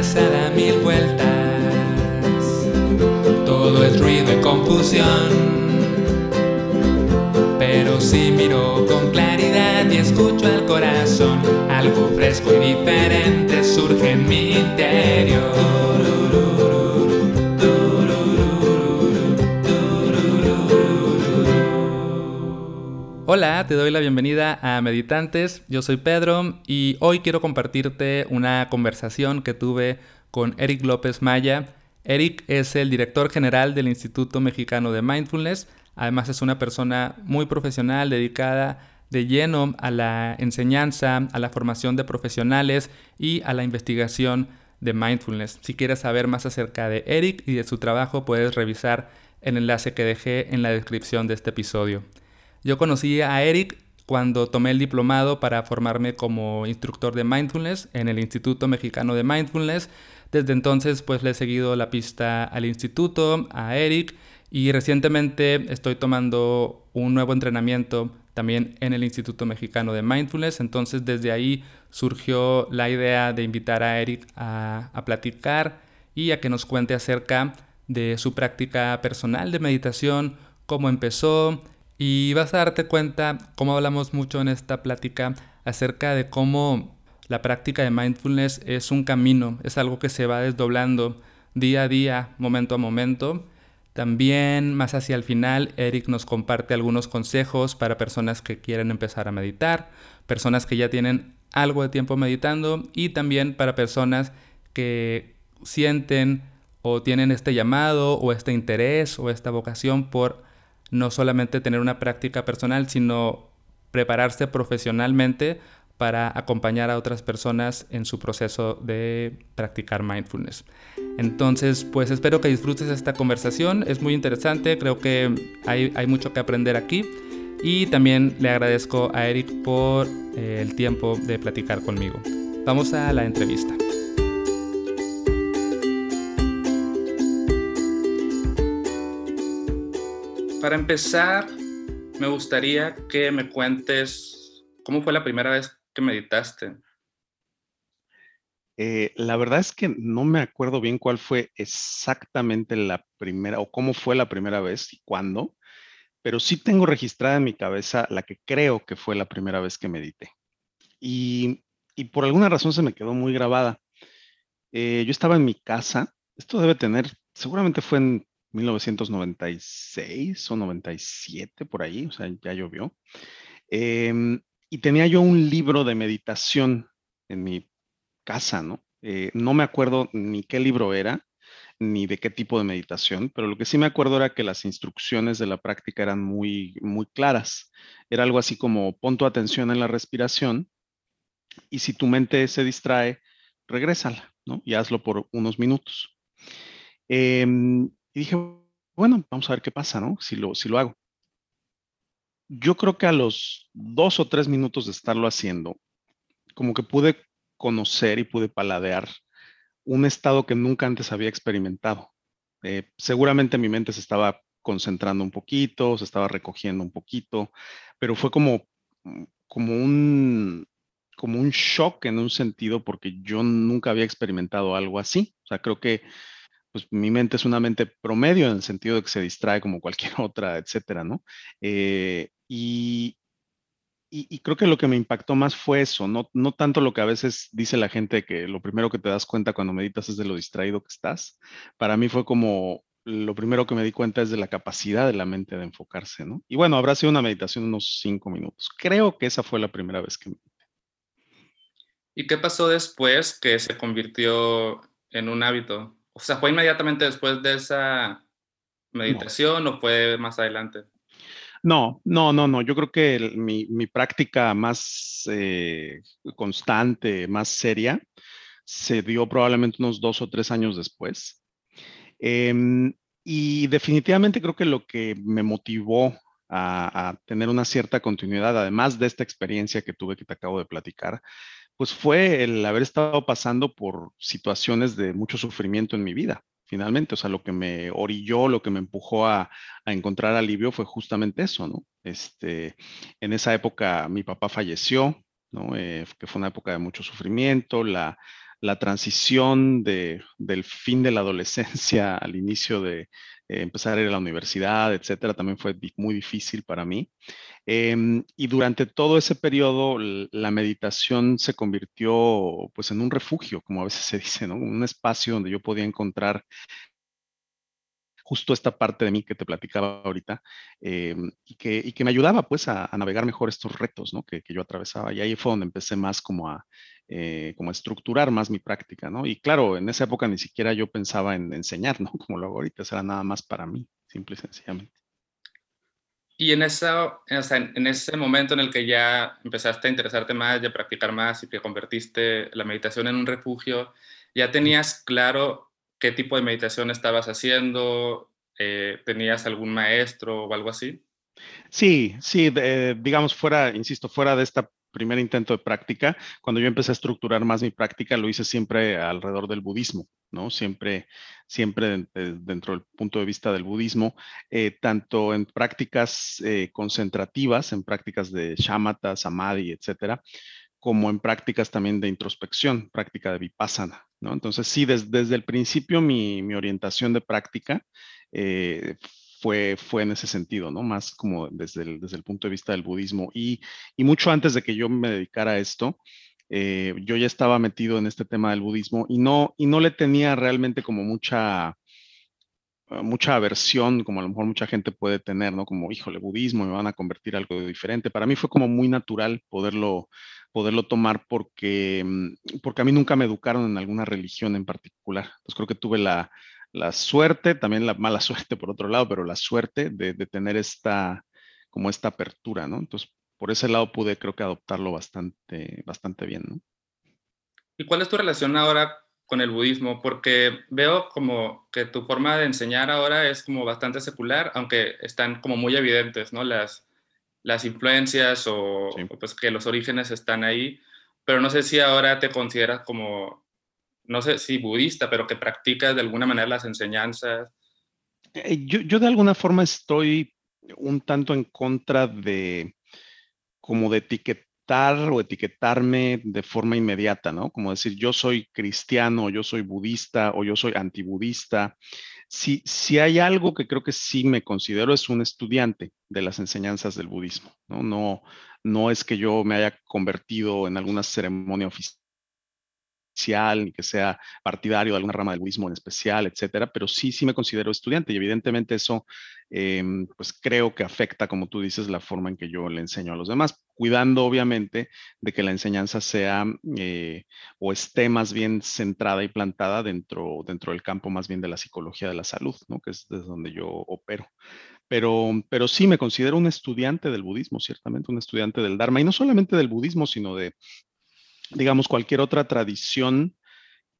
cabeza da mil vueltas. Todo es ruido y confusión. Pero si miro con claridad y escucho al corazón, algo fresco y diferente surge en mi interior. Hola, te doy la bienvenida a Meditantes. Yo soy Pedro y hoy quiero compartirte una conversación que tuve con Eric López Maya. Eric es el director general del Instituto Mexicano de Mindfulness. Además es una persona muy profesional, dedicada de lleno a la enseñanza, a la formación de profesionales y a la investigación de mindfulness. Si quieres saber más acerca de Eric y de su trabajo, puedes revisar el enlace que dejé en la descripción de este episodio. Yo conocí a Eric cuando tomé el diplomado para formarme como instructor de mindfulness en el Instituto Mexicano de Mindfulness. Desde entonces pues le he seguido la pista al instituto, a Eric y recientemente estoy tomando un nuevo entrenamiento también en el Instituto Mexicano de Mindfulness. Entonces desde ahí surgió la idea de invitar a Eric a, a platicar y a que nos cuente acerca de su práctica personal de meditación, cómo empezó, y vas a darte cuenta, como hablamos mucho en esta plática, acerca de cómo la práctica de mindfulness es un camino, es algo que se va desdoblando día a día, momento a momento. También más hacia el final, Eric nos comparte algunos consejos para personas que quieren empezar a meditar, personas que ya tienen algo de tiempo meditando y también para personas que sienten o tienen este llamado o este interés o esta vocación por no solamente tener una práctica personal, sino prepararse profesionalmente para acompañar a otras personas en su proceso de practicar mindfulness. Entonces, pues espero que disfrutes esta conversación, es muy interesante, creo que hay, mucho que aprender aquí y también le agradezco a Eric por eh, el tiempo de platicar conmigo. Vamos a la entrevista. Para empezar, me gustaría que me cuentes cómo fue la primera vez que meditaste. Eh, la verdad es que no me acuerdo bien cuál fue exactamente la primera o cómo fue la primera vez y cuándo, pero sí tengo registrada en mi cabeza la que creo que fue la primera vez que medité. Y, por alguna razón se me quedó muy grabada. Eh, yo estaba en mi casa, esto debe tener, seguramente fue en 1996 o 97 por ahí, o sea, ya llovió. Em, y tenía yo un libro de meditación en mi casa, ¿no? Eh, no me acuerdo ni qué libro era, ni de qué tipo de meditación, pero lo que sí me acuerdo era que las instrucciones de la práctica eran muy, muy claras. Era algo así como pon tu atención en la respiración y si tu mente se distrae, regrésala, ¿no? Y hazlo por unos minutos. Em, y dije, bueno, vamos a ver qué pasa, ¿no? Si lo, si lo hago. Yo creo que a los dos o tres minutos de estarlo haciendo, como que pude conocer y pude paladear un estado que nunca antes había experimentado. Eh, seguramente mi mente se estaba concentrando un poquito, se estaba recogiendo un poquito, pero fue como, como un, como un shock en un sentido porque yo nunca había experimentado algo así. O sea, creo que pues mi mente es una mente promedio en el sentido de que se distrae como cualquier otra, etcétera, ¿no? Eh, y, y, creo que lo que me impactó más fue eso, no, no tanto lo que a veces dice la gente que lo primero que te das cuenta cuando meditas es de lo distraído que estás. Para mí fue como lo primero que me di cuenta es de la capacidad de la mente de enfocarse, ¿no? Y bueno, habrá sido una meditación unos cinco minutos. Creo que esa fue la primera vez que medité. ¿Y qué pasó después que se convirtió en un hábito? O sea, ¿fue inmediatamente después de esa meditación o fue más adelante? No, no, no, no. Yo creo que mi, práctica más eh, constante, más seria, se dio probablemente unos dos o tres años después. Em, y definitivamente creo que lo que me motivó a, tener una cierta continuidad, además de esta experiencia que tuve que te acabo de platicar, pues fue el haber estado pasando por situaciones de mucho sufrimiento en mi vida, finalmente. O sea, lo que me orilló, lo que me empujó a, encontrar alivio fue justamente eso, ¿no? Este, en esa época mi papá falleció, ¿no? Eh, que fue una época de mucho sufrimiento, la, la transición de, del fin de la adolescencia al inicio de eh, empezar a ir a la universidad, etcétera, también fue muy difícil para mí. Em, y durante todo ese periodo, la meditación se convirtió pues en un refugio, como a veces se dice, ¿no? Un espacio donde yo podía encontrar justo esta parte de mí que te platicaba ahorita em, y, que, me ayudaba pues a, navegar mejor estos retos ¿no? que, que, yo atravesaba. Y ahí fue donde empecé más como a, eh, como a estructurar más mi práctica, ¿no? Y claro, en esa época ni siquiera yo pensaba en enseñar, ¿no? Como lo hago ahorita, era nada más para mí, simple y sencillamente. Y en, esa, en ese momento en el que ya empezaste a interesarte más, ya practicar más y que convertiste la meditación en un refugio, ¿ya tenías claro qué tipo de meditación estabas haciendo? Eh, ¿Tenías algún maestro o algo así? Sí, sí, digamos, fuera, insisto, fuera de este primer intento de práctica, cuando yo empecé a estructurar más mi práctica, lo hice siempre alrededor del budismo, ¿no? Siempre, siempre dentro del punto de vista del budismo, eh, tanto en prácticas eh, concentrativas, en prácticas de shamatha, samadhi, etcétera, como en prácticas también de introspección, práctica de vipassana, ¿no? Entonces, sí, desde el principio mi, orientación de práctica eh, fue, fue en ese sentido, ¿no? Más como desde el, desde el punto de vista del budismo. Y, y mucho antes de que yo me dedicara a esto, eh, yo ya estaba metido en este tema del budismo y no, y no le tenía realmente como mucha, mucha aversión, como a lo mejor mucha gente puede tener, ¿no? Como, híjole, budismo, me van a convertir algo diferente. Para mí fue como muy natural poderlo, poderlo tomar porque, mm, porque a mí nunca me educaron en alguna religión en particular. Entonces creo que tuve la, la suerte, también la mala suerte por otro lado, pero la suerte de, de, tener esta, como esta apertura, ¿no? Entonces, por ese lado pude creo que adoptarlo bastante, bastante bien, ¿no? ¿Y cuál es tu relación ahora con el budismo? Porque veo como que tu forma de enseñar ahora es como bastante secular, aunque están como muy evidentes, ¿no? Las, las influencias o, pues que los orígenes están ahí, pero no sé si ahora te consideras como, no sé si budista, pero que practicas de alguna manera las enseñanzas. Eh, yo, yo de alguna forma estoy un tanto en contra de como de etiquetar o etiquetarme de forma inmediata, ¿no? Como decir, yo soy cristiano, yo soy budista o yo soy antibudista si, si hay algo que creo que sí me considero es un estudiante de las enseñanzas del budismo, ¿no? No, no es que yo me haya convertido en alguna ceremonia oficial ni que sea partidario de alguna rama del budismo en especial, etcétera, pero sí, sí me considero estudiante y evidentemente eso, em, pues creo que afecta, como tú dices, la forma en que yo le enseño a los demás, cuidando obviamente de que la enseñanza sea eh, o esté más bien centrada y plantada dentro, dentro del campo más bien de la psicología de la salud, ¿no? que es desde donde yo opero. Pero, pero sí me considero un estudiante del budismo, ciertamente, un estudiante del Dharma, y no solamente del budismo, sino de, digamos, cualquier otra tradición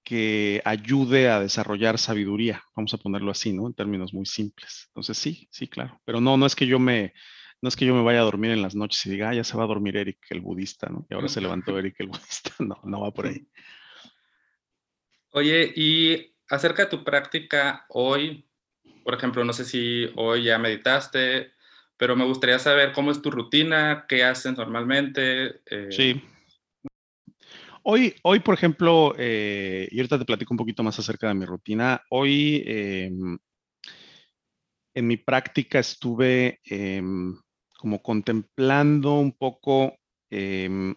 que ayude a desarrollar sabiduría, vamos a ponerlo así, ¿no? En términos muy simples. Entonces, sí, sí, claro. Pero no, no es que yo me, no es que yo me vaya a dormir en las noches y diga, ah, ya se va a dormir Eric el budista, ¿no? Y ahora se levantó Eric el budista. No, no va por ahí. Oye, y acerca de tu práctica hoy, por ejemplo, no sé si hoy ya meditaste, pero me gustaría saber cómo es tu rutina, qué haces normalmente. Eh, sí. Hoy, hoy, por ejemplo, eh, y ahorita te platico un poquito más acerca de mi rutina. Hoy, em, en mi práctica estuve em, como contemplando un poco em,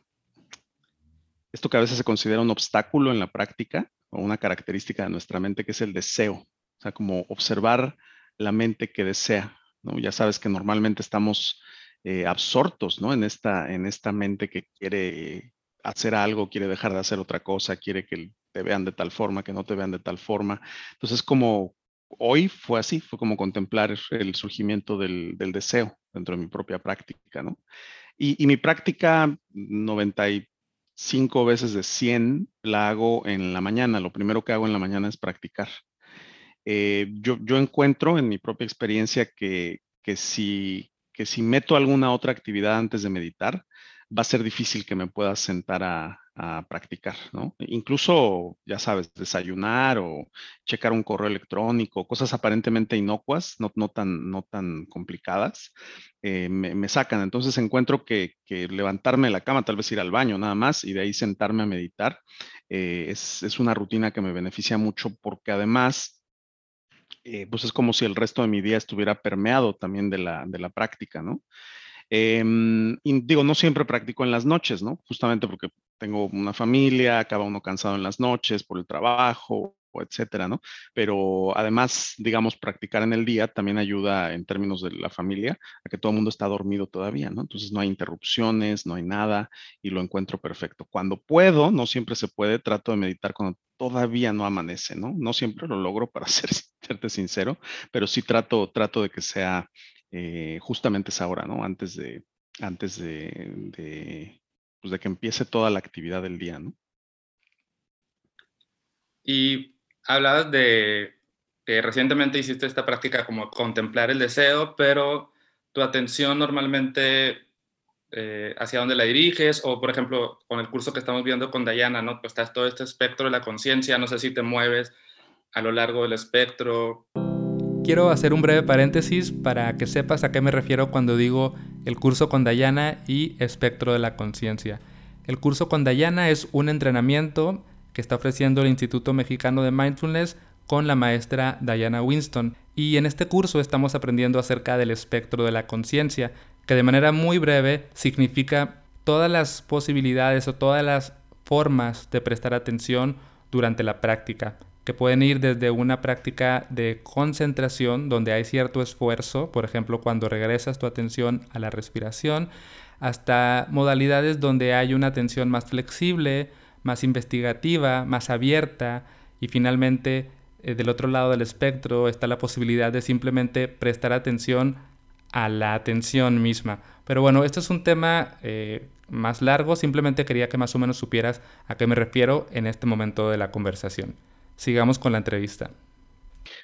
esto que a veces se considera un obstáculo en la práctica o una característica de nuestra mente, que es el deseo. O sea, como observar la mente que desea. Ya sabes que normalmente estamos eh, absortos ¿no? en, esta, en esta mente que quiere hacer algo, quiere dejar de hacer otra cosa, quiere que te vean de tal forma, que no te vean de tal forma. Entonces, como hoy fue así, fue como contemplar el surgimiento del, deseo dentro de mi propia práctica, ¿no? Y, mi práctica 95 veces de 100 la hago en la mañana. Lo primero que hago en la mañana es practicar. Eh, yo, yo, encuentro en mi propia experiencia que, que, si, que si meto alguna otra actividad antes de meditar, va a ser difícil que me pueda sentar a, practicar, ¿no? Incluso, ya sabes, desayunar o checar un correo electrónico, cosas aparentemente inocuas, no, no, tan, no tan complicadas, eh, me, sacan. Entonces encuentro que, levantarme de la cama, tal vez ir al baño nada más y de ahí sentarme a meditar, eh, es, es, una rutina que me beneficia mucho porque además, eh, pues es como si el resto de mi día estuviera permeado también de la, de la práctica, ¿no? Em, digo, no siempre practico en las noches, ¿no? Justamente porque tengo una familia, acaba uno cansado en las noches por el trabajo, etcétera, ¿no? Pero además, digamos, practicar en el día también ayuda en términos de la familia a que todo el mundo está dormido todavía, ¿no? Entonces no hay interrupciones, no hay nada y lo encuentro perfecto. Cuando puedo, no siempre se puede, trato de meditar cuando todavía no amanece, ¿no? No siempre lo logro, para ser, serte sincero, pero sí trato, trato de que sea eh, justamente esa hora, ¿no? Antes de, antes de, pues de que empiece toda la actividad del día, ¿no? Y hablabas de que recientemente hiciste esta práctica como contemplar el deseo, pero tu atención normalmente eh, hacia dónde la diriges, o por ejemplo, con el curso que estamos viendo con Dayana, ¿no? Pues estás todo este espectro de la conciencia, no sé si te mueves a lo largo del espectro. Quiero hacer un breve paréntesis para que sepas a qué me refiero cuando digo el curso con Dayana y espectro de la conciencia. El curso con Dayana es un entrenamiento que está ofreciendo el Instituto Mexicano de Mindfulness con la maestra Diana Winston. Y en este curso estamos aprendiendo acerca del espectro de la conciencia, que de manera muy breve significa todas las posibilidades o todas las formas de prestar atención durante la práctica que pueden ir desde una práctica de concentración donde hay cierto esfuerzo, por ejemplo cuando regresas tu atención a la respiración, hasta modalidades donde hay una atención más flexible, más investigativa, más abierta y finalmente eh, del otro lado del espectro está la posibilidad de simplemente prestar atención a la atención misma. Pero bueno, esto es un tema eh, más largo, simplemente quería que más o menos supieras a qué me refiero en este momento de la conversación sigamos con la entrevista.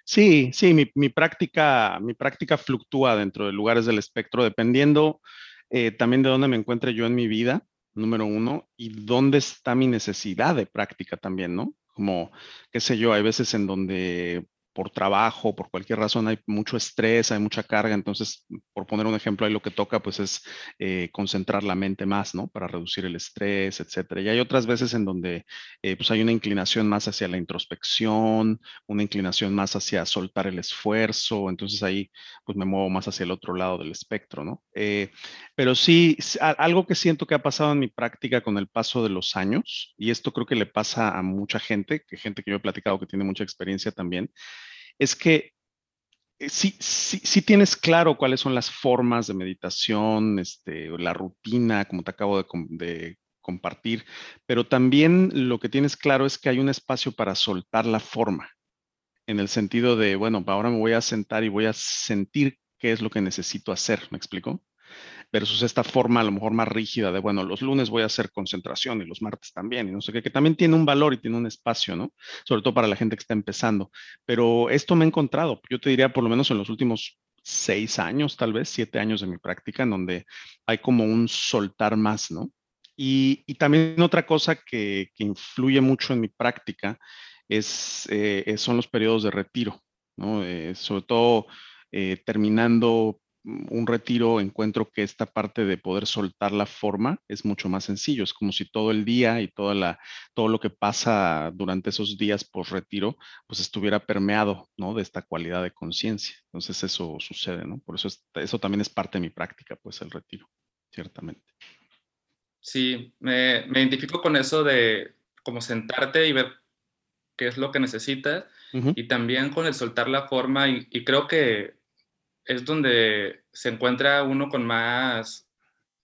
Sí, sí, mi, práctica, mi práctica fluctúa dentro de lugares del espectro, dependiendo eh, también de dónde me encuentre yo en mi vida, número uno, y dónde está mi necesidad de práctica también, ¿no? Como, qué sé yo, hay veces en donde por trabajo, por cualquier razón hay mucho estrés, hay mucha carga, entonces, por poner un ejemplo, ahí lo que toca pues es eh, concentrar la mente más, ¿no? Para reducir el estrés, etcétera. Y hay otras veces en donde eh, pues hay una inclinación más hacia la introspección, una inclinación más hacia soltar el esfuerzo, entonces ahí pues me muevo más hacia el otro lado del espectro, ¿no? Eh, pero sí, algo que siento que ha pasado en mi práctica con el paso de los años, y esto creo que le pasa a mucha gente, que gente que yo he platicado que tiene mucha experiencia también, es que eh, sí, sí, tienes claro cuáles son las formas de meditación, este, la rutina, como te acabo de, compartir, pero también lo que tienes claro es que hay un espacio para soltar la forma, en el sentido de, bueno, ahora me voy a sentar y voy a sentir qué es lo que necesito hacer, ¿me explico? Versus esta forma a lo mejor más rígida de, bueno, los lunes voy a hacer concentración y los martes también, y no sé qué, que también tiene un valor y tiene un espacio, ¿no? Sobre todo para la gente que está empezando. Pero esto me he encontrado, yo te diría por lo menos en los últimos seis años, tal vez siete años de mi práctica, en donde hay como un soltar más, ¿no? Y, también otra cosa que, influye mucho en mi práctica es, eh, son los periodos de retiro, ¿no? Eh, sobre todo eh, terminando un retiro encuentro que esta parte de poder soltar la forma es mucho más sencillo. Es como si todo el día y toda la, todo lo que pasa durante esos días por retiro, pues estuviera permeado, ¿no? De esta cualidad de conciencia. Entonces eso sucede, ¿no? Por eso eso también es parte de mi práctica, pues el retiro, ciertamente. Sí, me, identifico con eso de como sentarte y ver qué es lo que necesitas y también con el soltar la forma y creo que es donde se encuentra uno con más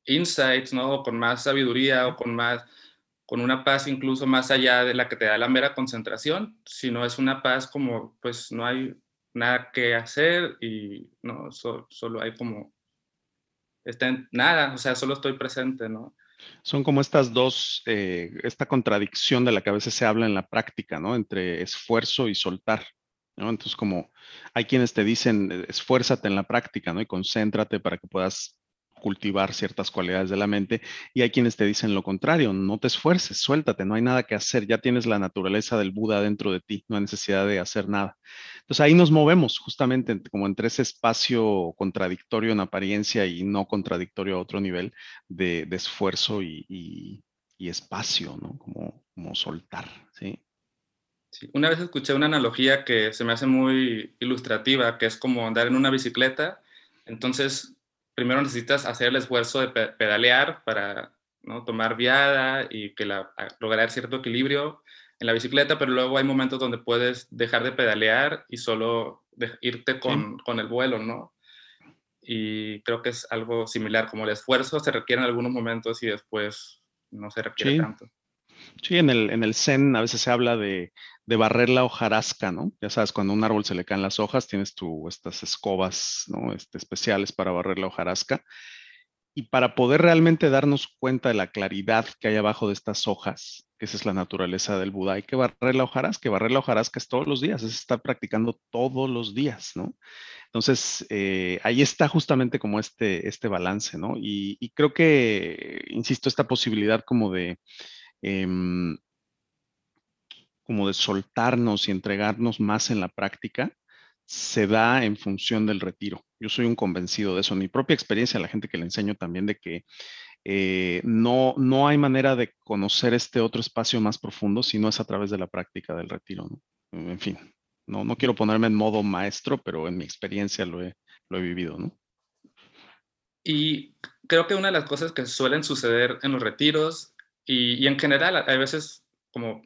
insights, ¿no? Con más sabiduría o con más, con una paz incluso más allá de la que te da la mera concentración, sino es una paz como, pues no hay nada que hacer y no, solo hay como, está en nada, o sea, solo estoy presente, ¿no? Son como estas dos, eh, esta contradicción de la que a veces se habla en la práctica, ¿no? Entre esfuerzo y soltar. Entonces, como hay quienes te dicen, eh, esfuérzate en la práctica, ¿no? Y concéntrate para que puedas cultivar ciertas cualidades de la mente y hay quienes te dicen lo contrario, no te esfuerces, suéltate, no hay nada que hacer, ya tienes la naturaleza del Buda dentro de ti, no hay necesidad de hacer nada. Entonces ahí nos movemos justamente como entre ese espacio contradictorio en apariencia y no contradictorio a otro nivel de, esfuerzo y, espacio, ¿no? Como, como soltar, ¿sí? Sí. Una vez escuché una analogía que se me hace muy ilustrativa, que es como andar en una bicicleta. Entonces, primero necesitas hacer el esfuerzo de pedalear para ¿no? tomar viada y que la, lograr cierto equilibrio en la bicicleta, pero luego hay momentos donde puedes dejar de pedalear y solo irte con, con, el vuelo, ¿no? Y creo que es algo similar, como el esfuerzo se requiere en algunos momentos y después no se requiere tanto. Sí, en el, en el Zen a veces se habla de, de, barrer la hojarasca, ¿no? Ya sabes, cuando a un árbol se le caen las hojas, tienes tú estas escobas, ¿no? Este, especiales para barrer la hojarasca. Y para poder realmente darnos cuenta de la claridad que hay abajo de estas hojas, que esa es la naturaleza del Buda, hay que barrer la hojarasca. Barrer la hojarasca es todos los días, es estar practicando todos los días, ¿no? Entonces, eh, ahí está justamente como este, este balance, ¿no? Y, creo que, insisto, esta posibilidad como de Em, como de soltarnos y entregarnos más en la práctica, se da en función del retiro. Yo soy un convencido de eso. Mi propia experiencia, la gente que le enseño también, de que eh, no, no hay manera de conocer este otro espacio más profundo si no es a través de la práctica del retiro. En fin, no, no quiero ponerme en modo maestro, pero en mi experiencia lo he, lo he vivido. ¿no? Y creo que una de las cosas que suelen suceder en los retiros y, en general, hay veces como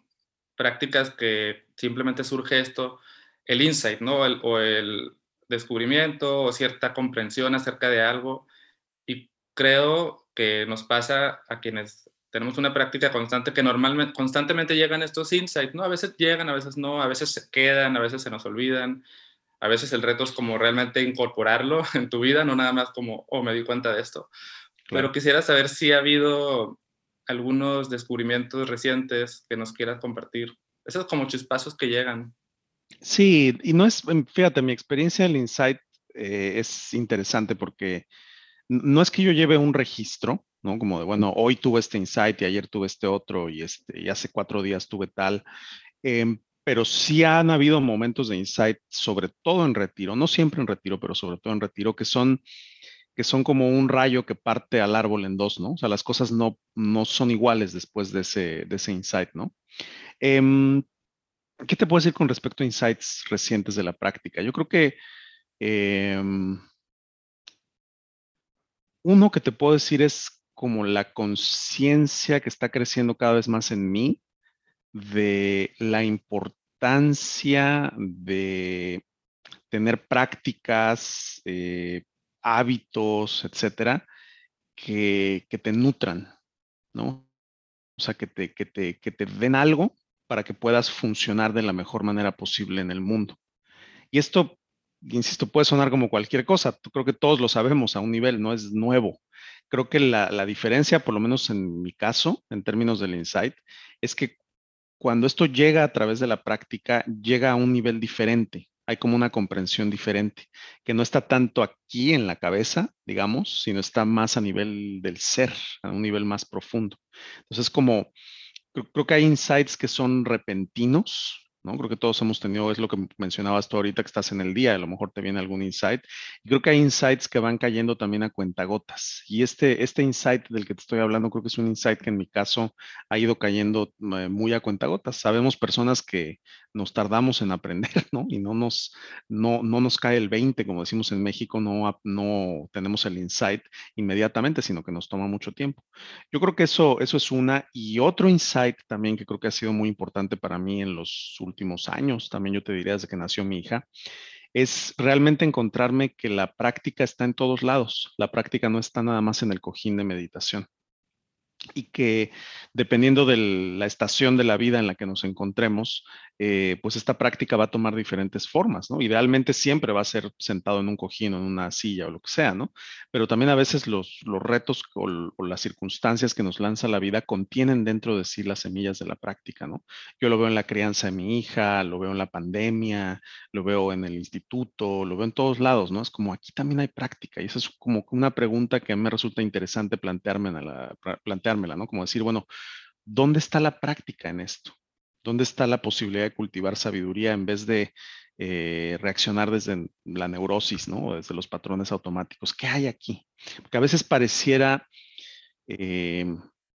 prácticas que simplemente surge esto, el insight, ¿no? o el descubrimiento o cierta comprensión acerca de algo. Y creo que nos pasa a quienes tenemos una práctica constante que normalmente, constantemente llegan estos insights, ¿no? A veces llegan, a veces no, a veces se quedan, a veces se nos olvidan. A veces el reto es como realmente incorporarlo en tu vida, no nada más como, oh, me di cuenta de esto. Pero quisiera saber si ha habido algunos descubrimientos recientes que nos quieras compartir. Esos como chispazos que llegan. Sí, y no es, em, fíjate, mi experiencia del Insight eh, es interesante porque no es que yo lleve un registro, ¿no? Como de, bueno, hoy tuve este insight y ayer tuve este otro y, este, y hace cuatro días tuve tal. Em, pero sí han habido momentos de insight, sobre todo en retiro, no siempre en retiro, pero sobre todo en retiro, que son que son como un rayo que parte al árbol en dos, ¿no? O sea, las cosas no, no son iguales después de ese, de ese insight, ¿no? Em, ¿Qué te puedo decir con respecto a insights recientes de la práctica? Yo creo que em, uno que te puedo decir es como la conciencia que está creciendo cada vez más en mí de la importancia de tener prácticas eh, hábitos, etcétera, que, te nutran, ¿no? O sea, que te, que, te, que te den algo para que puedas funcionar de la mejor manera posible en el mundo. Y esto, insisto, puede sonar como cualquier cosa. Creo que todos lo sabemos a un nivel, no es nuevo. Creo que la, la diferencia, por lo menos en mi caso, en términos del insight, es que cuando esto llega a través de la práctica, llega a un nivel diferente hay como una comprensión diferente, que no está tanto aquí en la cabeza, digamos, sino está más a nivel del ser, a un nivel más profundo. Entonces, como creo, que hay insights que son repentinos, ¿no? Creo que todos hemos tenido, es lo que mencionabas tú ahorita que estás en el día, a lo mejor te viene algún insight. Y creo que hay insights que van cayendo también a cuentagotas. Y este, este insight del que te estoy hablando, creo que es un insight que en mi caso ha ido cayendo eh, muy a cuentagotas. Sabemos personas que nos tardamos en aprender, ¿no? Y no nos, no, no nos cae el 20, como decimos en México, no, no tenemos el insight inmediatamente, sino que nos toma mucho tiempo. Yo creo que eso, eso es una. Y otro insight también que creo que ha sido muy importante para mí en los últimos años, también yo te diría desde que nació mi hija, es realmente encontrarme que la práctica está en todos lados. La práctica no está nada más en el cojín de meditación. Y que dependiendo de la estación de la vida en la que nos encontremos, eh, pues esta práctica va a tomar diferentes formas, ¿no? Idealmente siempre va a ser sentado en un cojín o en una silla o lo que sea, ¿no? Pero también a veces los, los retos o, las circunstancias que nos lanza la vida contienen dentro de sí las semillas de la práctica, ¿no? Yo lo veo en la crianza de mi hija, lo veo en la pandemia, lo veo en el instituto, lo veo en todos lados, ¿no? Es como aquí también hay práctica y esa es como una pregunta que me resulta interesante plantearme, la, Como decir, bueno, ¿dónde está la práctica en esto? ¿Dónde está la posibilidad de cultivar sabiduría en vez de eh, reaccionar desde la neurosis, ¿no? Desde los patrones automáticos. ¿Qué hay aquí? Porque a veces pareciera, eh,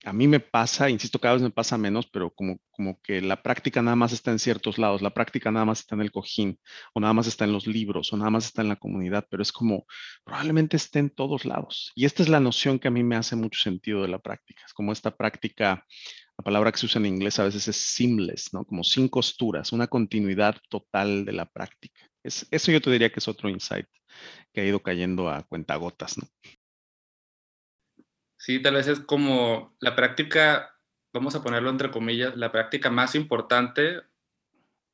a mí me pasa, insisto, cada vez me pasa menos, pero como, como que la práctica nada más está en ciertos lados, la práctica nada más está en el cojín, o nada más está en los libros, o nada más está en la comunidad, pero es como probablemente esté en todos lados. Y esta es la noción que a mí me hace mucho sentido de la práctica. Es como esta práctica la palabra que se usa en inglés a veces es seamless, ¿no? Como sin costuras, una continuidad total de la práctica. Es, eso yo te diría que es otro insight que ha ido cayendo a cuentagotas, ¿no? Sí, tal vez es como la práctica, vamos a ponerlo entre comillas, la práctica más importante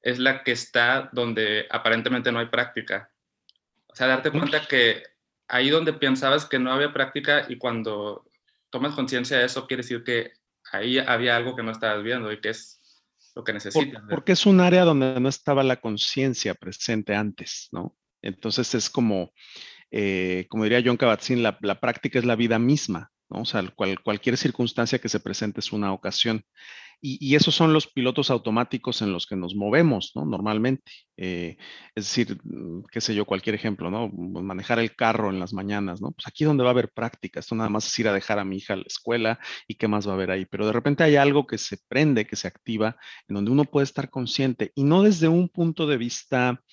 es la que está donde aparentemente no hay práctica. O sea, darte cuenta que ahí donde pensabas que no había práctica y cuando tomas conciencia de eso, quiere decir que ahí había algo que no estabas viendo y que es lo que necesitas. porque es un área donde no estaba la conciencia presente antes, ¿no? Entonces es como, eh, como diría John Kabat-Zinn, la, práctica es la vida misma, O sea, cualquier circunstancia que se presente es una ocasión. Y, esos son los pilotos automáticos en los que nos movemos, ¿no? Normalmente. Eh, es decir, mm, qué sé yo, cualquier ejemplo, ¿no? Manejar el carro en las mañanas, ¿no? Pues aquí donde va a haber práctica, esto nada más es ir a dejar a mi hija a la escuela y qué más va a haber ahí. Pero de repente hay algo que se prende, que se activa, en donde uno puede estar consciente y no desde un punto de vista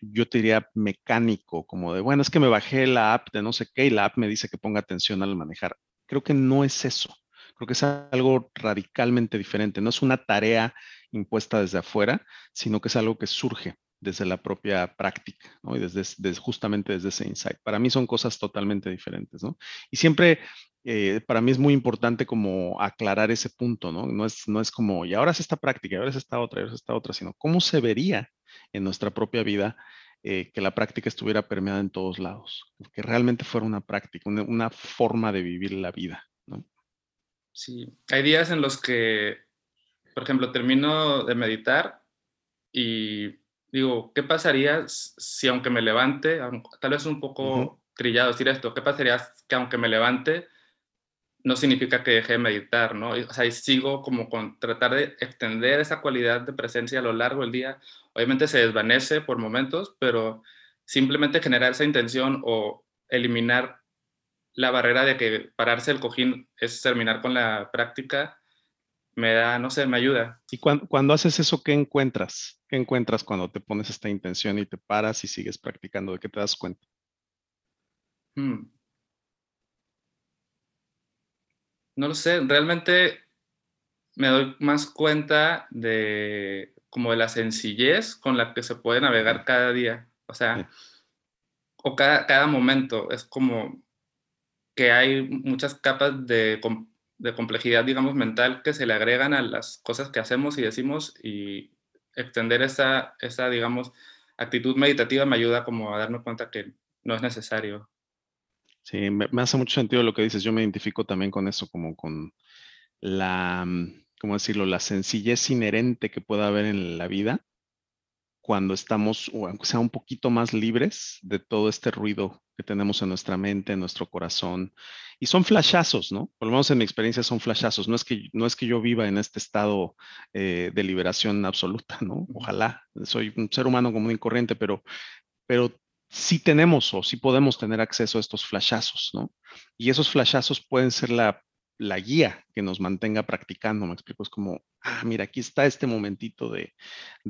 yo te diría mecánico, como de, bueno, es que me bajé la app de no sé qué y la app me dice que ponga atención al manejar. Creo que no es eso. Creo que es algo radicalmente diferente. No es una tarea impuesta desde afuera, sino que es algo que surge desde la propia práctica, ¿no? Y desde, justamente desde ese insight. Para mí son cosas totalmente diferentes, ¿no? Y siempre, eh, para mí es muy importante como aclarar ese punto, ¿no? No es, no es como, y ahora es esta práctica, y ahora es esta otra, y ahora es esta otra, sino cómo se vería en nuestra propia vida eh, que la práctica estuviera permeada en todos lados, que realmente fuera una práctica, una forma de vivir la vida, ¿no? Sí, hay días en los que, por ejemplo, termino de meditar y digo, ¿qué pasaría si aunque me levante, tal vez un poco trillado decir esto, ¿qué pasaría que aunque me levante no significa que deje de meditar, ¿no? O sea, y sigo como con tratar de extender esa cualidad de presencia a lo largo del día. Obviamente se desvanece por momentos, pero simplemente generar esa intención o eliminar la barrera de que pararse el cojín es terminar con la práctica, me da, no sé, me ayuda. Y cuando, haces eso, ¿qué encuentras? ¿Qué encuentras cuando te pones esta intención y te paras y sigues practicando? ¿De qué te das cuenta? Hmm. No lo sé, realmente me doy más cuenta de como de la sencillez con la que se puede navegar cada día, o sea, o cada, cada momento, es como que hay muchas capas de, de, complejidad, digamos, mental que se le agregan a las cosas que hacemos y decimos y extender esa, esa digamos, actitud meditativa me ayuda como a darme cuenta que no es necesario. Sí, me, me hace mucho sentido lo que dices. Yo me identifico también con eso, como con la, ¿cómo decirlo?, la sencillez inherente que pueda haber en la vida cuando estamos, o aunque sea un poquito más libres de todo este ruido que tenemos en nuestra mente, en nuestro corazón. Y son flashazos, ¿no? Por lo menos en mi experiencia son flashazos. No es que, no es que yo viva en este estado eh, de liberación absoluta, ¿no? Ojalá. Soy un ser humano común y corriente, pero, pero sí tenemos o sí podemos tener acceso a estos flashazos, ¿no? Y esos flashazos pueden ser la la guía que nos mantenga practicando, me explico, es como, ah, mira, aquí está este momentito de,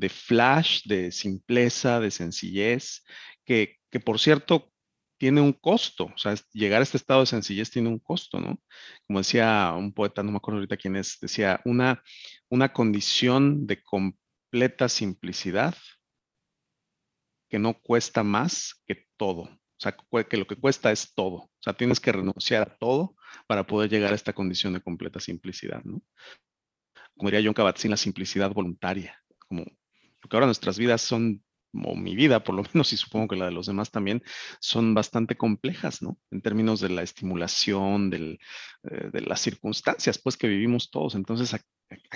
flash, de simpleza, de sencillez, que, que, por cierto tiene un costo, o sea, llegar a este estado de sencillez tiene un costo, ¿no? Como decía un poeta, no me acuerdo ahorita quién es, decía, una, una condición de completa simplicidad que no cuesta más que todo. O sea, que lo que cuesta es todo. O sea, tienes que renunciar a todo para poder llegar a esta condición de completa simplicidad, ¿no? Como diría John Kabat-Zinn, la simplicidad voluntaria. Como porque ahora nuestras vidas son, o mi vida por lo menos, y supongo que la de los demás también, son bastante complejas, ¿no? En términos de la estimulación, del, eh, de las circunstancias, pues, que vivimos todos. Entonces, ¿a,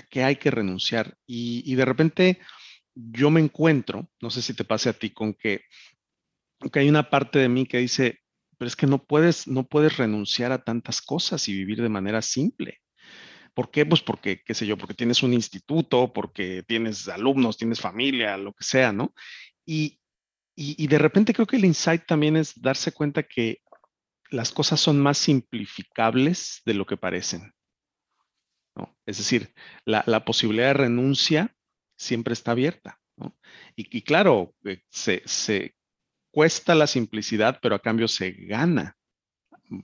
qué hay que renunciar? Y, y de repente yo me encuentro, no sé si te pase a ti, con que que hay una parte de mí que dice, pero es que no puedes, no puedes renunciar a tantas cosas y vivir de manera simple. ¿Por qué? Pues porque, qué sé yo, porque tienes un instituto, porque tienes alumnos, tienes familia, lo que sea, ¿no? Y, y, de repente creo que el insight también es darse cuenta que las cosas son más simplificables de lo que parecen. ¿no? Es decir, la, la, posibilidad de renuncia siempre está abierta. ¿no? Y, y, claro, eh, se, se, cuesta la simplicidad, pero a cambio se gana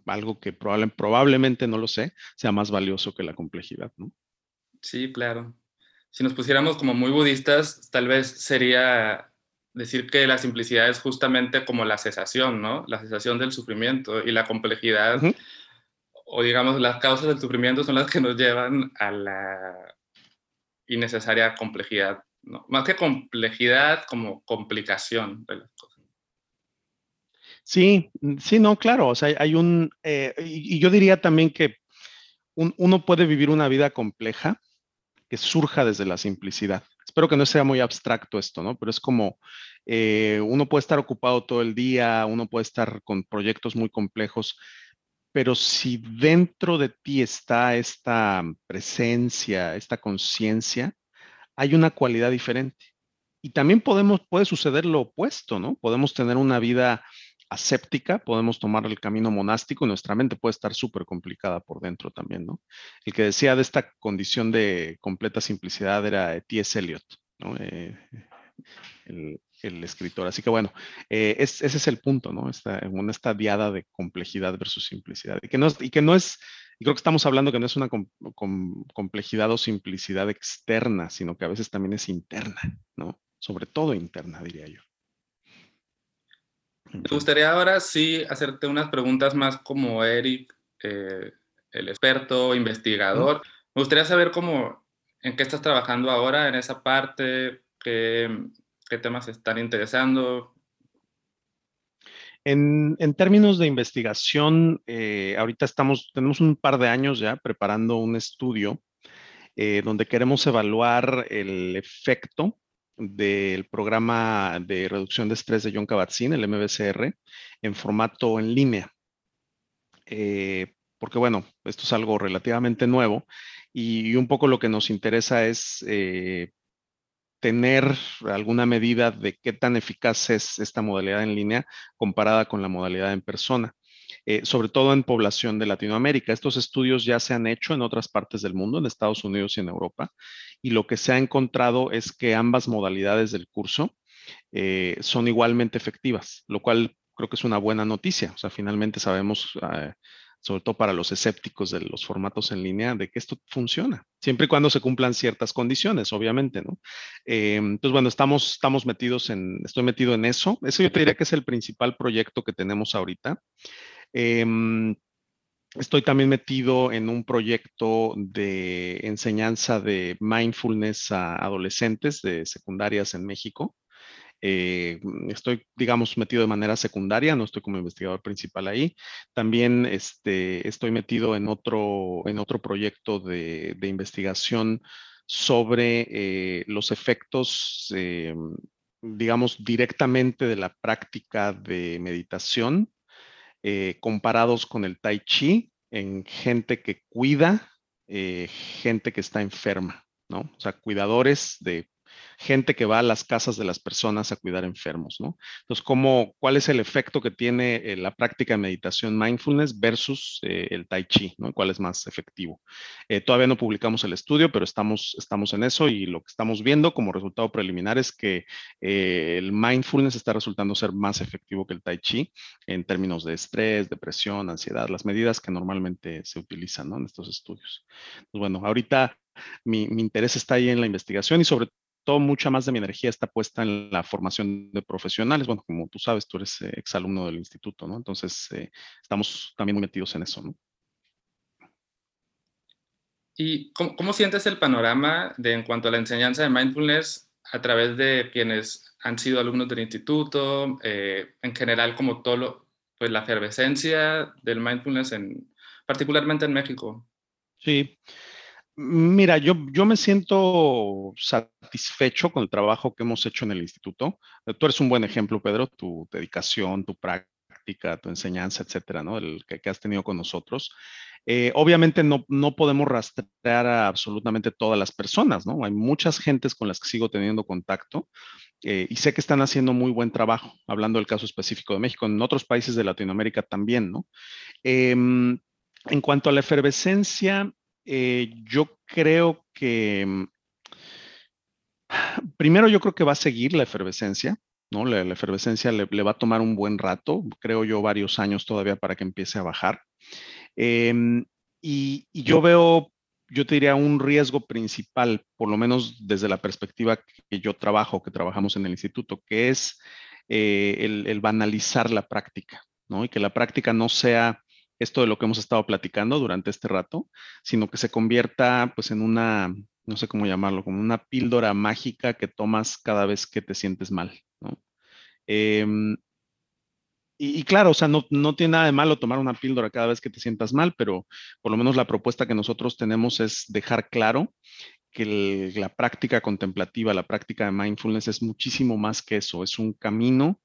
algo que probablemente, no lo sé, sea más valioso que la complejidad, ¿no? Sí, claro. Si nos pusiéramos como muy budistas, tal vez sería decir que la simplicidad es justamente como la cesación, ¿no? La cesación del sufrimiento y la complejidad, o digamos, las causas del sufrimiento son las que nos llevan a la innecesaria complejidad, ¿no? Más que complejidad, como complicación de las cosas. Sí, sí, no, claro. O sea, hay un, eh, y, yo diría también que uno puede vivir una vida compleja que surja desde la simplicidad. Espero que no sea muy abstracto esto, ¿no? Pero es como eh, uno puede estar ocupado todo el día, uno puede estar con proyectos muy complejos, pero si dentro de ti está esta presencia, esta conciencia, hay una cualidad diferente. Y también podemos, puede suceder lo opuesto, ¿no? Podemos tener una vida aséptica, podemos tomar el camino monástico y nuestra mente puede estar súper complicada por dentro también, ¿no? El que decía de esta condición de completa simplicidad era T.S. Eliot, ¿no? Eh, el, escritor. Así que bueno, eh, ese es el punto, ¿no? Esta, una esta diada de complejidad versus simplicidad. Y que no es, y que no es y creo que estamos hablando que no es una complejidad o simplicidad externa, sino que a veces también es interna, ¿no? Sobre todo interna, diría yo. Me gustaría ahora sí hacerte unas preguntas más como Eric, eh, el experto, investigador. Me gustaría saber cómo, en qué estás trabajando ahora en esa parte, qué, qué temas están interesando. En, términos de investigación, eh, ahorita estamos, tenemos un par de años ya preparando un estudio eh, donde queremos evaluar el efecto del programa de reducción de estrés de John Kabat-Zinn, el MBCR, en formato en línea. Eh, porque bueno, esto es algo relativamente nuevo y, un poco lo que nos interesa es tener alguna medida de qué tan eficaz es esta modalidad en línea comparada con la modalidad en persona. Eh, sobre todo en población de Latinoamérica. Estos estudios ya se han hecho en otras partes del mundo, en Estados Unidos y en Europa, y lo que se ha encontrado es que ambas modalidades del curso eh, son igualmente efectivas, lo cual creo que es una buena noticia. O sea, finalmente sabemos, ah, sobre todo para los escépticos de los formatos en línea, de que esto funciona, siempre y cuando se cumplan ciertas condiciones, obviamente, ¿no? Eh, entonces, bueno, estamos, estamos metidos en, estoy metido en eso. Eso yo te diría que es el principal proyecto que tenemos ahorita. Em, estoy también metido en un proyecto de enseñanza de mindfulness a adolescentes de secundarias en México. Eh, estoy, digamos, metido de manera secundaria, no estoy como investigador principal ahí. También este, estoy metido en otro, en otro proyecto de, investigación sobre eh, los efectos, eh, digamos, directamente de la práctica de meditación comparados con el tai chi en gente que cuida, gente que está enferma, ¿no? O sea, cuidadores de gente que va a las casas de las personas a cuidar enfermos, ¿no? Entonces, ¿cómo, ¿cuál es el efecto que tiene eh, la práctica de meditación mindfulness versus eh, el tai chi, ¿no? ¿Cuál es más efectivo? Eh, todavía no publicamos el estudio, pero estamos, estamos en eso y lo que estamos viendo como resultado preliminar es que el mindfulness está resultando ser más efectivo que el tai chi en términos de estrés, depresión, ansiedad, las medidas que normalmente se utilizan, ¿no? En estos estudios. Pues bueno, ahorita mi, mi interés está ahí en la investigación y sobre todo, mucha más de mi energía está puesta en la formación de profesionales. Bueno, como tú sabes, tú eres eh, exalumno del instituto, ¿no? Entonces, eh, estamos también muy metidos en eso, ¿no? ¿Y cómo, sientes el panorama de en cuanto a la enseñanza de mindfulness a través de quienes han sido alumnos del instituto, eh, en general como todo lo, pues la efervescencia del mindfulness en, particularmente en México? Sí, Mira, yo, yo me siento satisfecho con el trabajo que hemos hecho en el instituto. Tú eres un buen ejemplo, Pedro, tu dedicación, tu práctica, tu enseñanza, etcétera, ¿no? El que, has tenido con nosotros. Eh, obviamente no, no podemos rastrear a absolutamente todas las personas, ¿no? Hay muchas gentes con las que sigo teniendo contacto eh, y sé que están haciendo muy buen trabajo, hablando del caso específico de México, en otros países de Latinoamérica también, ¿no? Em, en cuanto a la efervescencia, eh, yo creo que, mm, primero yo creo que va a seguir la efervescencia, ¿no? La, efervescencia le, va a tomar un buen rato, creo yo varios años todavía para que empiece a bajar. Em, y, yo veo, yo te diría, un riesgo principal, por lo menos desde la perspectiva que yo trabajo, que trabajamos en el instituto, que es eh, el, el, banalizar la práctica, ¿no? Y que la práctica no sea esto de lo que hemos estado platicando durante este rato, sino que se convierta pues en una, no sé cómo llamarlo, como una píldora mágica que tomas cada vez que te sientes mal. Em, y, claro, o sea, no, no, tiene nada de malo tomar una píldora cada vez que te sientas mal, pero por lo menos la propuesta que nosotros tenemos es dejar claro que la práctica contemplativa, la práctica de mindfulness es muchísimo más que eso, es un camino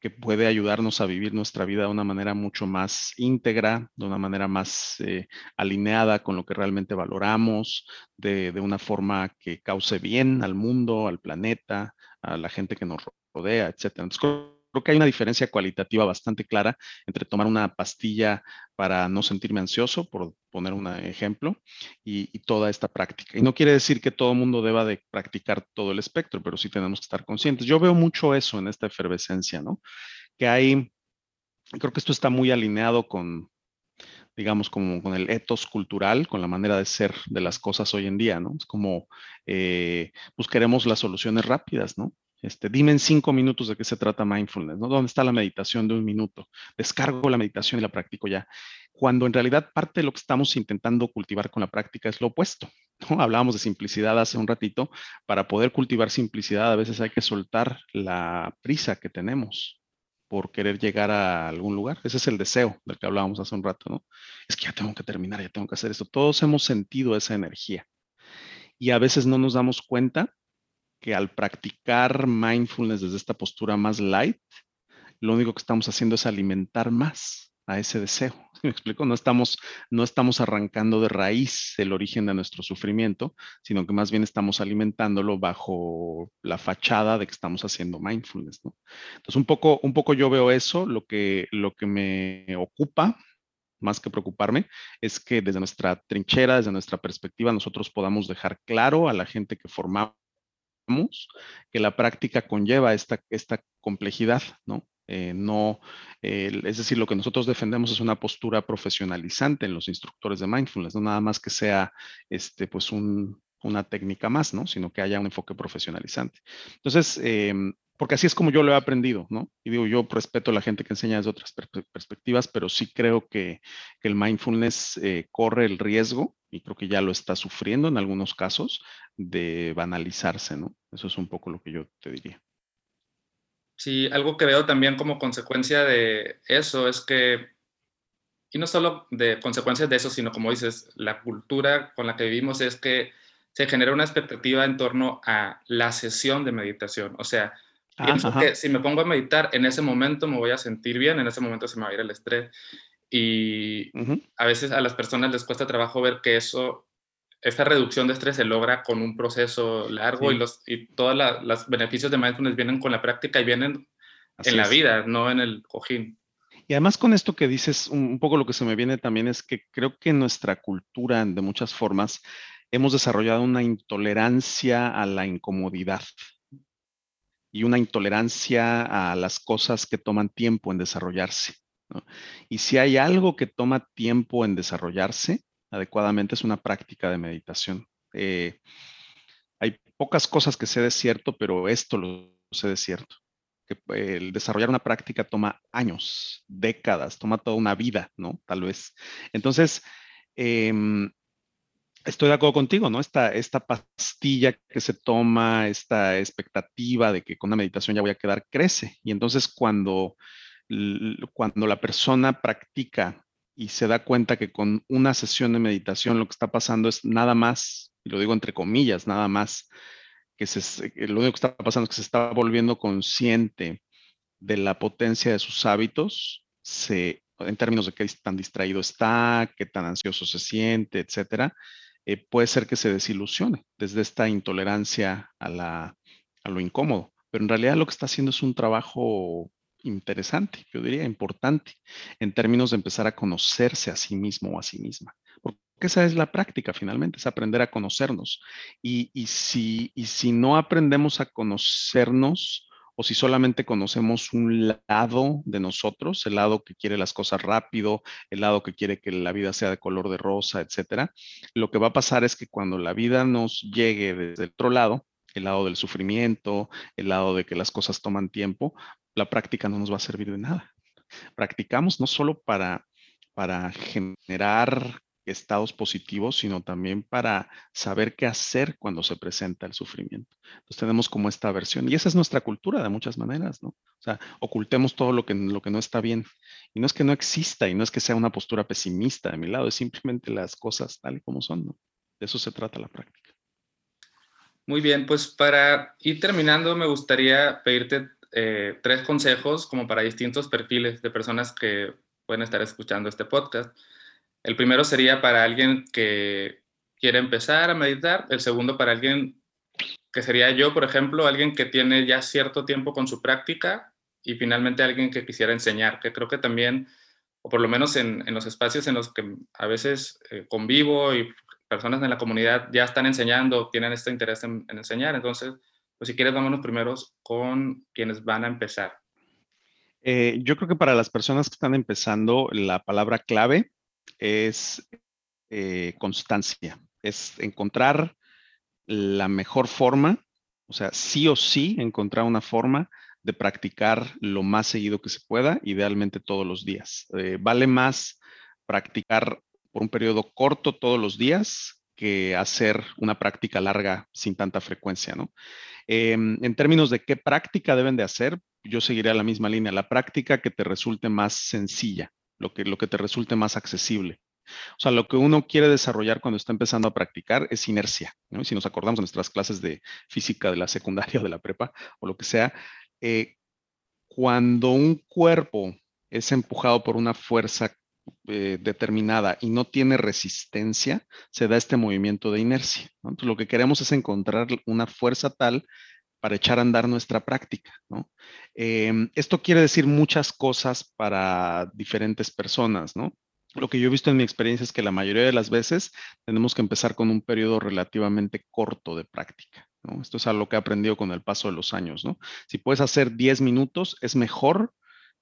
que puede ayudarnos a vivir nuestra vida de una manera mucho más íntegra, de una manera más eh, alineada con lo que realmente valoramos, de, una forma que cause bien al mundo, al planeta, a la gente que nos rodea, etc. Que hay una diferencia cualitativa bastante clara entre tomar una pastilla para no sentirme ansioso, por poner un ejemplo, y, toda esta práctica. Y no quiere decir que todo el mundo deba de practicar todo el espectro, pero sí tenemos que estar conscientes. Yo veo mucho eso en esta efervescencia, ¿no? Que hay, creo que esto está muy alineado con, digamos, como con el ethos cultural, con la manera de ser de las cosas hoy en día, ¿no? Es como, eh, pues queremos las soluciones rápidas, ¿no? Este, dime en cinco minutos de qué se trata mindfulness, ¿no? ¿Dónde está la meditación de un minuto? Descargo la meditación y la practico ya. Cuando en realidad parte de lo que estamos intentando cultivar con la práctica es lo opuesto, ¿no? Hablábamos de simplicidad hace un ratito. Para poder cultivar simplicidad a veces hay que soltar la prisa que tenemos por querer llegar a algún lugar. Ese es el deseo del que hablábamos hace un rato, ¿no? Es que ya tengo que terminar, ya tengo que hacer esto. Todos hemos sentido esa energía y a veces no nos damos cuenta que al practicar mindfulness desde esta postura más light, lo único que estamos haciendo es alimentar más a ese deseo. ¿Me explico? No estamos, no estamos arrancando de raíz el origen de nuestro sufrimiento, sino que más bien estamos alimentándolo bajo la fachada de que estamos haciendo mindfulness. ¿no? Entonces, un poco, un poco yo veo eso, lo que, lo que me ocupa más que preocuparme, es que desde nuestra trinchera, desde nuestra perspectiva, nosotros podamos dejar claro a la gente que formamos que la práctica conlleva esta, esta complejidad, ¿no? Eh, no, es decir, lo que nosotros defendemos es una postura profesionalizante en los instructores de mindfulness, no nada más que sea este, pues una técnica más, ¿no? Sino que haya un enfoque profesionalizante. Entonces, em, porque así es como yo lo he aprendido, ¿no? Y digo, yo respeto a la gente que enseña desde otras perspectivas, pero sí creo que, el mindfulness eh, corre el riesgo, y creo que ya lo está sufriendo en algunos casos, de banalizarse, ¿no? Eso es un poco lo que yo te diría. Sí, algo que veo también como consecuencia de eso es que, y no solo de consecuencias de eso, sino como dices, la cultura con la que vivimos es que se genera una expectativa en torno a la sesión de meditación. O sea, Pienso que si me pongo a meditar, en ese momento me voy a sentir bien, en ese momento se me va a ir el estrés. Y a veces a las personas les cuesta trabajo ver que eso, esta reducción de estrés se logra con un proceso largo y, los, y todos los beneficios de mindfulness vienen con la práctica y vienen en la vida, no en el cojín. Y además con esto que dices, un poco lo que se me viene también es que creo que nuestra cultura, de muchas formas, hemos desarrollado una intolerancia a la incomodidad y una intolerancia a las cosas que toman tiempo en desarrollarse. Y si hay algo que toma tiempo en desarrollarse adecuadamente es una práctica de meditación. Eh, hay pocas cosas que sé de cierto, pero esto lo sé de cierto. Que el desarrollar una práctica toma años, décadas, toma toda una vida, ¿no? Tal vez. Entonces, em, estoy de acuerdo contigo, ¿no? Esta, esta pastilla que se toma, esta expectativa de que con una meditación ya voy a quedar, crece. Y entonces cuando, cuando la persona practica y se da cuenta que con una sesión de meditación lo que está pasando es nada más, lo digo entre comillas, nada más, que se, lo único que está pasando es que se está volviendo consciente de la potencia de sus hábitos, en términos de qué tan distraído está, qué tan ansioso se siente, etcétera, eh, puede ser que se desilusione desde esta intolerancia a, lo incómodo. Pero en realidad lo que está haciendo es un trabajo interesante, yo diría importante, en términos de empezar a conocerse a sí mismo o a sí misma. Porque esa es la práctica finalmente, es aprender a conocernos. Y si no aprendemos a conocernos, o si solamente conocemos un lado de nosotros, el lado que quiere las cosas rápido, el lado que quiere que la vida sea de color de rosa, etcétera, lo que va a pasar es que cuando la vida nos llegue desde el otro lado, el lado del sufrimiento, el lado de que las cosas toman tiempo, la práctica no nos va a servir de nada. Practicamos no solo para, para generar estados positivos, sino también para saber qué hacer cuando se presenta el sufrimiento. Entonces tenemos como esta versión y esa es nuestra cultura de muchas maneras, ¿no? O sea, ocultemos todo lo que, lo que no está bien. Y no es que no exista y no es que sea una postura pesimista de mi lado, es simplemente las cosas tal y como son, ¿no? De eso se trata la práctica. Muy bien, pues para ir terminando me gustaría pedirte eh, tres consejos como para distintos perfiles de personas que pueden estar escuchando este podcast. El primero sería para alguien que quiere empezar a meditar, el segundo para alguien que sería yo, por ejemplo, alguien que tiene ya cierto tiempo con su práctica y finalmente alguien que quisiera enseñar, que creo que también, o por lo menos en, los espacios en los que a veces eh, convivo y personas en la comunidad ya están enseñando, tienen este interés en, enseñar. Entonces, pues si quieres, vámonos primeros con quienes van a empezar. Eh, yo creo que para las personas que están empezando, la palabra clave es eh, constancia, es encontrar la mejor forma, o sea, sí o sí encontrar una forma de practicar lo más seguido que se pueda, idealmente todos los días. Eh, vale más practicar por un periodo corto todos los días que hacer una práctica larga sin tanta frecuencia, ¿no? Em, en términos de qué práctica deben de hacer, yo seguiré la misma línea, la práctica que te resulte más sencilla lo que, lo que te resulte más accesible. O sea, lo que uno quiere desarrollar cuando está empezando a practicar es inercia. Si nos acordamos de nuestras clases de física de la secundaria o de la prepa o lo que sea, eh, cuando un cuerpo es empujado por una fuerza eh, determinada y no tiene resistencia, se da este movimiento de inercia. Entonces, lo que queremos es encontrar una fuerza tal para echar a andar nuestra práctica. ¿no? Em, esto quiere decir muchas cosas para diferentes personas. ¿no? Lo que yo he visto en mi experiencia es que la mayoría de las veces tenemos que empezar con un periodo relativamente corto de práctica. ¿no? Esto es algo que he aprendido con el paso de los años. ¿no? Si puedes hacer 10 minutos, es mejor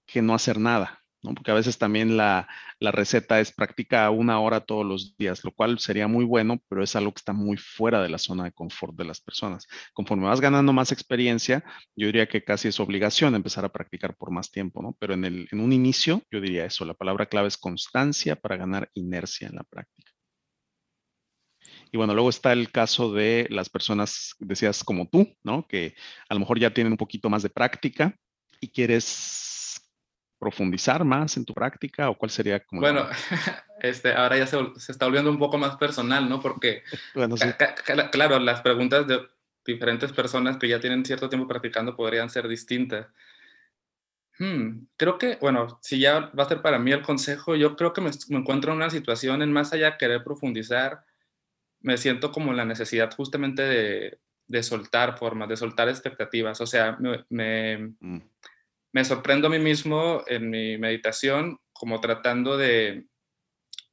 que no hacer nada. Porque a veces también la, receta es práctica una hora todos los días, lo cual sería muy bueno, pero es algo que está muy fuera de la zona de confort de las personas. Conforme vas ganando más experiencia, yo diría que casi es obligación empezar a practicar por más tiempo, ¿no? Pero en, el, en un inicio, yo diría eso, la palabra clave es constancia para ganar inercia en la práctica. Y bueno, luego está el caso de las personas, decías como tú, ¿no? Que a lo mejor ya tienen un poquito más de práctica y quieres profundizar más en tu práctica o cuál sería como bueno este ahora ya se, está volviendo un poco más personal no porque bueno, claro las preguntas de diferentes personas que ya tienen cierto tiempo practicando podrían ser distintas. Hmm, creo que bueno si ya va a ser para mí el consejo yo creo que me, encuentro en una situación en más allá de querer profundizar me siento como la necesidad justamente de, de soltar formas de soltar expectativas o sea me, mm me sorprendo a mí mismo en mi meditación como tratando de,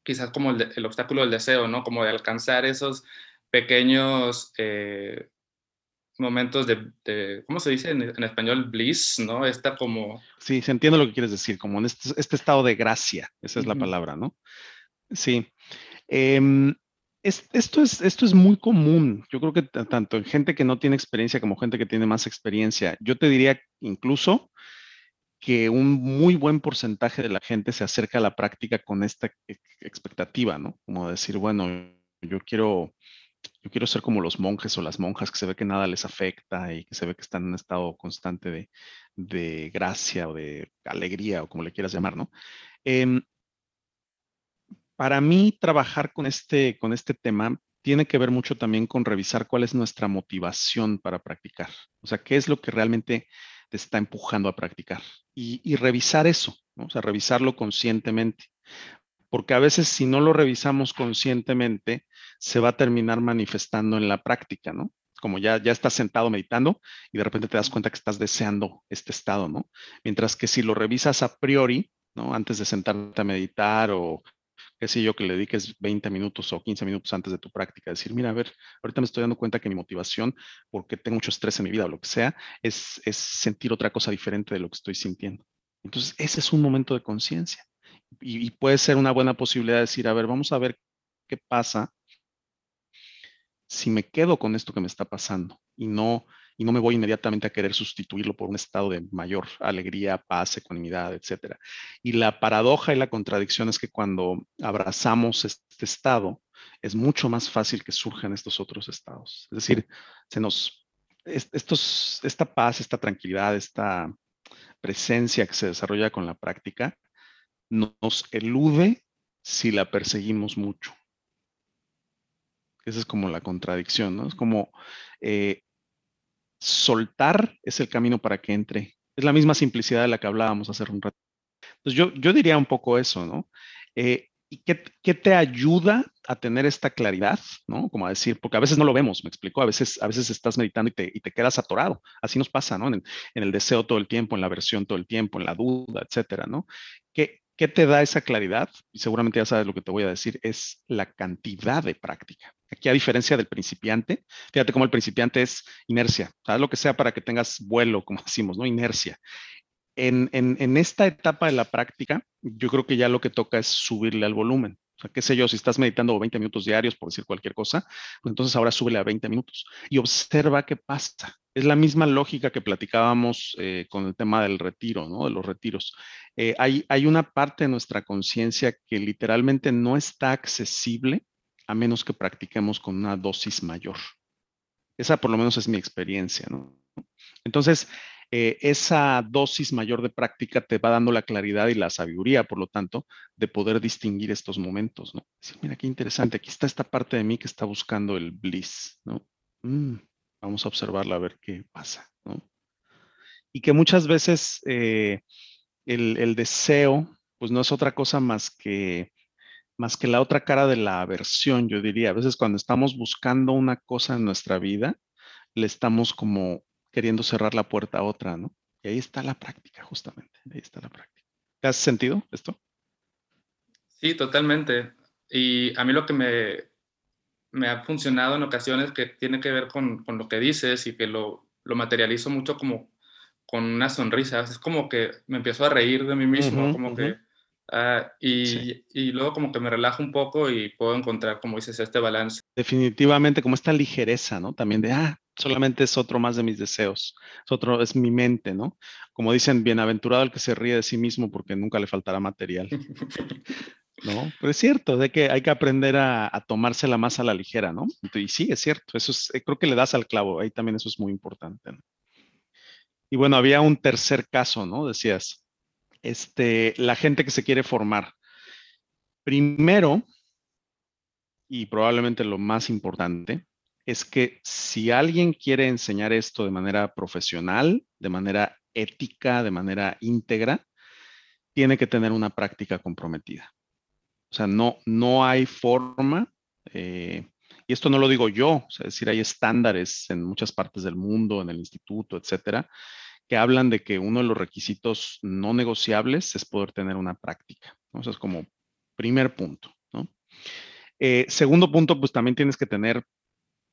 quizás como el, obstáculo del deseo, ¿no? Como de alcanzar esos pequeños eh, momentos de, ¿cómo se dice en, español? Bliss, ¿no? Esta como... Sí, se entiende lo que quieres decir, como en este, este estado de gracia, esa es la palabra, ¿no? Sí. Em, esto, es, esto es muy común. Yo creo que tanto en gente que no tiene experiencia como gente que tiene más experiencia. Yo te diría incluso que un muy buen porcentaje de la gente se acerca a la práctica con esta expectativa, ¿no? Como decir, bueno, yo quiero, yo quiero ser como los monjes o las monjas que se ve que nada les afecta y que se ve que están en un estado constante de, de gracia o de alegría o como le quieras llamar, ¿no? Em, para mí, trabajar con este, con este tema tiene que ver mucho también con revisar cuál es nuestra motivación para practicar. O sea, qué es lo que realmente te está empujando a practicar. Y, revisar eso, ¿no? o sea, revisarlo conscientemente. Porque a veces si no lo revisamos conscientemente, se va a terminar manifestando en la práctica, ¿no? Como ya, ya estás sentado meditando y de repente te das cuenta que estás deseando este estado, ¿no? Mientras que si lo revisas a priori, ¿no? Antes de sentarte a meditar o qué sé yo, que le dediques 20 minutos o 15 minutos antes de tu práctica, decir, mira, a ver, ahorita me estoy dando cuenta que mi motivación, porque tengo mucho estrés en mi vida o lo que sea, es, es sentir otra cosa diferente de lo que estoy sintiendo. Entonces, ese es un momento de conciencia. Y, y, puede ser una buena posibilidad de decir, a ver, vamos a ver qué pasa si me quedo con esto que me está pasando y no y no me voy inmediatamente a querer sustituirlo por un estado de mayor alegría, paz, ecuanimidad, etc. Y la paradoja y la contradicción es que cuando abrazamos este estado, es mucho más fácil que surjan estos otros estados. Es decir, se nos, estos, esta paz, esta tranquilidad, esta presencia que se desarrolla con la práctica, nos elude si la perseguimos mucho. Esa es como la contradicción, ¿no? Es como eh, soltar es el camino para que entre. Es la misma simplicidad de la que hablábamos hace un rato. Entonces yo, yo diría un poco eso, ¿no? Eh, ¿Y qué, qué, te ayuda a tener esta claridad, ¿no? Como a decir, porque a veces no lo vemos, me explico, a veces, a veces estás meditando y te, y te quedas atorado. Así nos pasa, ¿no? En el, deseo todo el tiempo, en la aversión todo el tiempo, en la duda, etcétera, ¿no? ¿Qué, ¿Qué te da esa claridad? Y seguramente ya sabes lo que te voy a decir, es la cantidad de práctica. Aquí, a diferencia del principiante, fíjate cómo el principiante es inercia, ¿sabes? Lo que sea para que tengas vuelo, como decimos, ¿no? Inercia. En, en, en esta etapa de la práctica, yo creo que ya lo que toca es subirle al volumen. O sea, qué sé yo, si estás meditando 20 minutos diarios, por decir cualquier cosa, pues entonces ahora súbele a 20 minutos y observa qué pasa. Es la misma lógica que platicábamos eh, con el tema del retiro, ¿no? De los retiros. Eh, hay, hay una parte de nuestra conciencia que literalmente no está accesible a menos que practiquemos con una dosis mayor. Esa por lo menos es mi experiencia. Entonces, eh, esa dosis mayor de práctica te va dando la claridad y la sabiduría, por lo tanto, de poder distinguir estos momentos, mira qué interesante, aquí está esta parte de mí que está buscando el bliss. Mm, vamos a observarla a ver qué pasa, ¿no? Y que muchas veces eh, el, el, deseo, pues no es otra cosa más que, más que la otra cara de la aversión, yo diría. A veces cuando estamos buscando una cosa en nuestra vida, le estamos como queriendo cerrar la puerta a otra, ¿no? Y ahí está la práctica, justamente. Ahí está la práctica. ¿Te hace sentido esto? Sí, totalmente. Y a mí lo que me, me ha funcionado en ocasiones que tiene que ver con, con lo que dices y que lo, lo, materializo mucho como con una sonrisa. Es como que me empiezo a reír de mí mismo, como que... Uh, y, sí. y, luego como que me relajo un poco y puedo encontrar, como dices, este balance. Definitivamente, como esta ligereza, ¿no? También de, ah, solamente es otro más de mis deseos, es otro, es mi mente, ¿no? Como dicen, bienaventurado el que se ríe de sí mismo porque nunca le faltará material. ¿No? Pero es cierto, de que hay que aprender a, a, tomársela más a la ligera, ¿no? Y sí, es cierto, eso es, creo que le das al clavo, ahí también eso es muy importante. ¿no? Y bueno, había un tercer caso, ¿no? Decías, este, la gente que se quiere formar. Primero, y probablemente lo más importante, es que si alguien quiere enseñar esto de manera profesional, de manera ética, de manera íntegra, tiene que tener una práctica comprometida. O sea, no, no hay forma, eh, y esto no lo digo yo, es decir, hay estándares en muchas partes del mundo, en el instituto, etcétera, que hablan de que uno de los requisitos no negociables es poder tener una práctica. ¿no? Es como primer punto. ¿no? Eh, segundo punto, pues también tienes que tener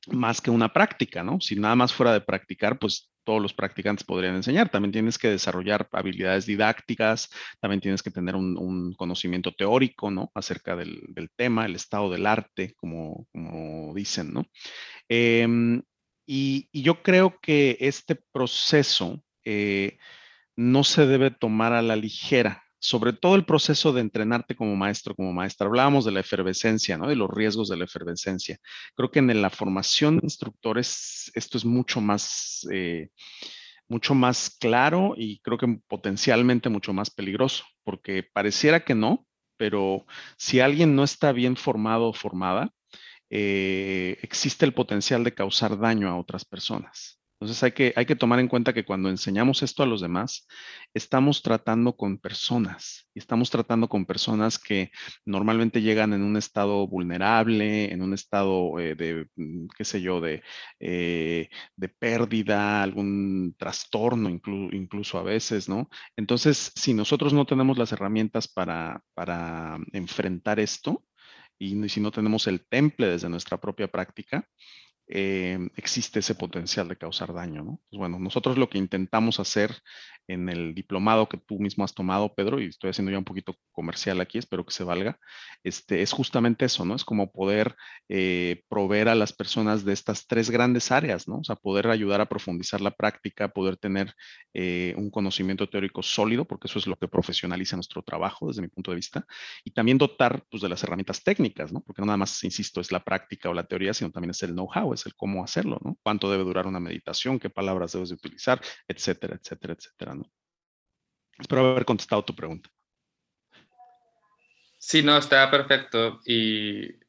más que una práctica, ¿no? Si nada más fuera de practicar, pues todos los practicantes podrían enseñar. También tienes que desarrollar habilidades didácticas, también tienes que tener un, conocimiento teórico, ¿no? Acerca del, tema, el estado del arte, como, como dicen, ¿no? Em, y, yo creo que este proceso eh, no se debe tomar a la ligera sobre todo el proceso de entrenarte como maestro, como maestra. Hablábamos de la efervescencia, ¿no? De los riesgos de la efervescencia. Creo que en la formación de instructores esto es mucho más, eh, mucho más claro y creo que potencialmente mucho más peligroso, porque pareciera que no, pero si alguien no está bien formado o formada, eh, existe el potencial de causar daño a otras personas. Entonces hay que, hay que tomar en cuenta que cuando enseñamos esto a los demás, estamos tratando con personas y estamos tratando con personas que normalmente llegan en un estado vulnerable, en un estado eh, de, mm, qué sé yo, de, eh, de pérdida, algún trastorno incluso a veces, ¿no? Entonces, si nosotros no tenemos las herramientas para, para enfrentar esto, y si no tenemos el temple desde nuestra propia práctica, eh, existe ese potencial de causar daño. ¿no? Pues bueno, nosotros lo que intentamos hacer en el diplomado que tú mismo has tomado, Pedro, y estoy haciendo ya un poquito comercial aquí, espero que se valga, este, es justamente eso, ¿no? Es como poder eh, proveer a las personas de estas tres grandes áreas, ¿no? O sea, poder ayudar a profundizar la práctica, poder tener eh, un conocimiento teórico sólido, porque eso es lo que profesionaliza nuestro trabajo desde mi punto de vista, y también dotar pues, de las herramientas técnicas, ¿no? Porque no nada más, insisto, es la práctica o la teoría, sino también es el know-how, el cómo hacerlo, ¿no? Cuánto debe durar una meditación, qué palabras debes de utilizar, etcétera, etcétera, etcétera. Espero haber contestado tu pregunta. Sí, no, está perfecto. Y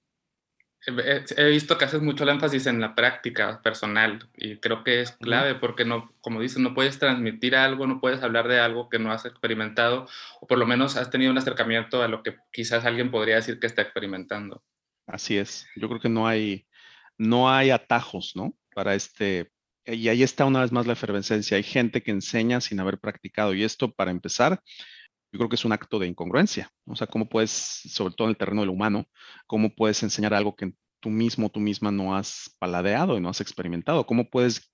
he visto que haces mucho el énfasis en la práctica personal y creo que es clave porque no, como dices, no puedes transmitir algo, no puedes hablar de algo que no has experimentado o por lo menos has tenido un acercamiento a lo que quizás alguien podría decir que está experimentando. Así es. Yo creo que no hay, no hay atajos, ¿no? Para este, y ahí está una vez más la efervescencia. Hay gente que enseña sin haber practicado y esto, para empezar, yo creo que es un acto de incongruencia. O sea, ¿cómo puedes, sobre todo en el terreno del humano, cómo puedes enseñar algo que tú mismo, tú misma no has paladeado y no has experimentado? ¿Cómo puedes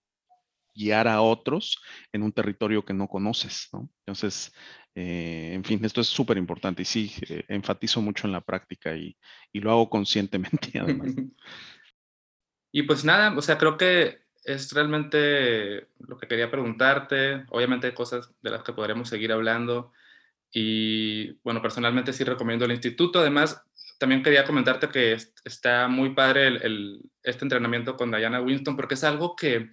guiar a otros en un territorio que no conoces, ¿no? Entonces, eh, en fin, esto es súper importante y sí, eh, enfatizo mucho en la práctica y, y lo hago conscientemente además. Y pues nada, o sea, creo que es realmente lo que quería preguntarte. Obviamente hay cosas de las que podremos seguir hablando. Y bueno, personalmente sí recomiendo el instituto. Además, también quería comentarte que está muy padre este entrenamiento con Diana Winston porque es algo que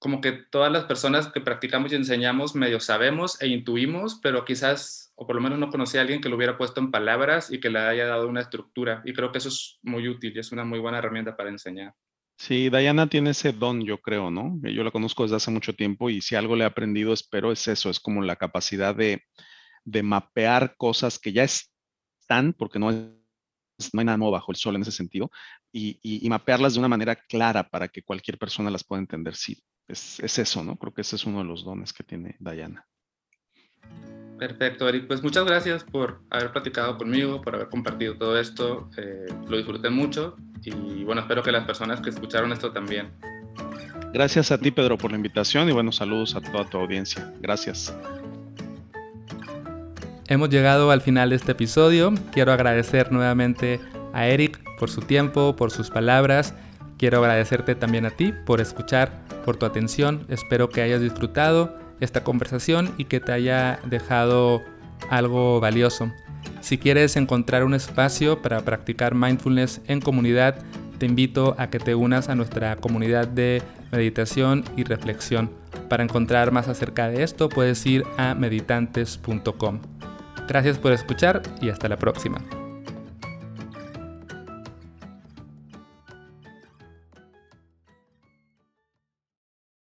como que todas las personas que practicamos y enseñamos medio sabemos e intuimos, pero quizás, o por lo menos no conocí a alguien que lo hubiera puesto en palabras y que le haya dado una estructura. Y creo que eso es muy útil y es una muy buena herramienta para enseñar. Sí, Diana tiene ese don, yo creo, ¿no? Yo la conozco desde hace mucho tiempo y si algo le he aprendido, espero, es eso, es como la capacidad de, mapear cosas que ya están, porque no, es, no hay nada nuevo bajo el sol en ese sentido, y, y, mapearlas de una manera clara para que cualquier persona las pueda entender. Sí, es, eso, ¿no? Creo que ese es uno de los dones que tiene Diana. Perfecto, Eric. Pues muchas gracias por haber platicado conmigo, por haber compartido todo esto. Eh, lo disfruté mucho y bueno, espero que las personas que escucharon esto también. Gracias a ti, Pedro, por la invitación y buenos saludos a toda tu audiencia. Gracias. Hemos llegado al final de este episodio. Quiero agradecer nuevamente a Eric por su tiempo, por sus palabras. Quiero agradecerte también a ti por escuchar por tu atención. Espero que hayas disfrutado esta conversación y que te haya dejado algo valioso. Si quieres encontrar un espacio para practicar mindfulness en comunidad, te invito a que te unas a nuestra comunidad de meditación y reflexión. Para encontrar más acerca de esto puedes ir a meditantes.com. Gracias por escuchar y hasta la próxima.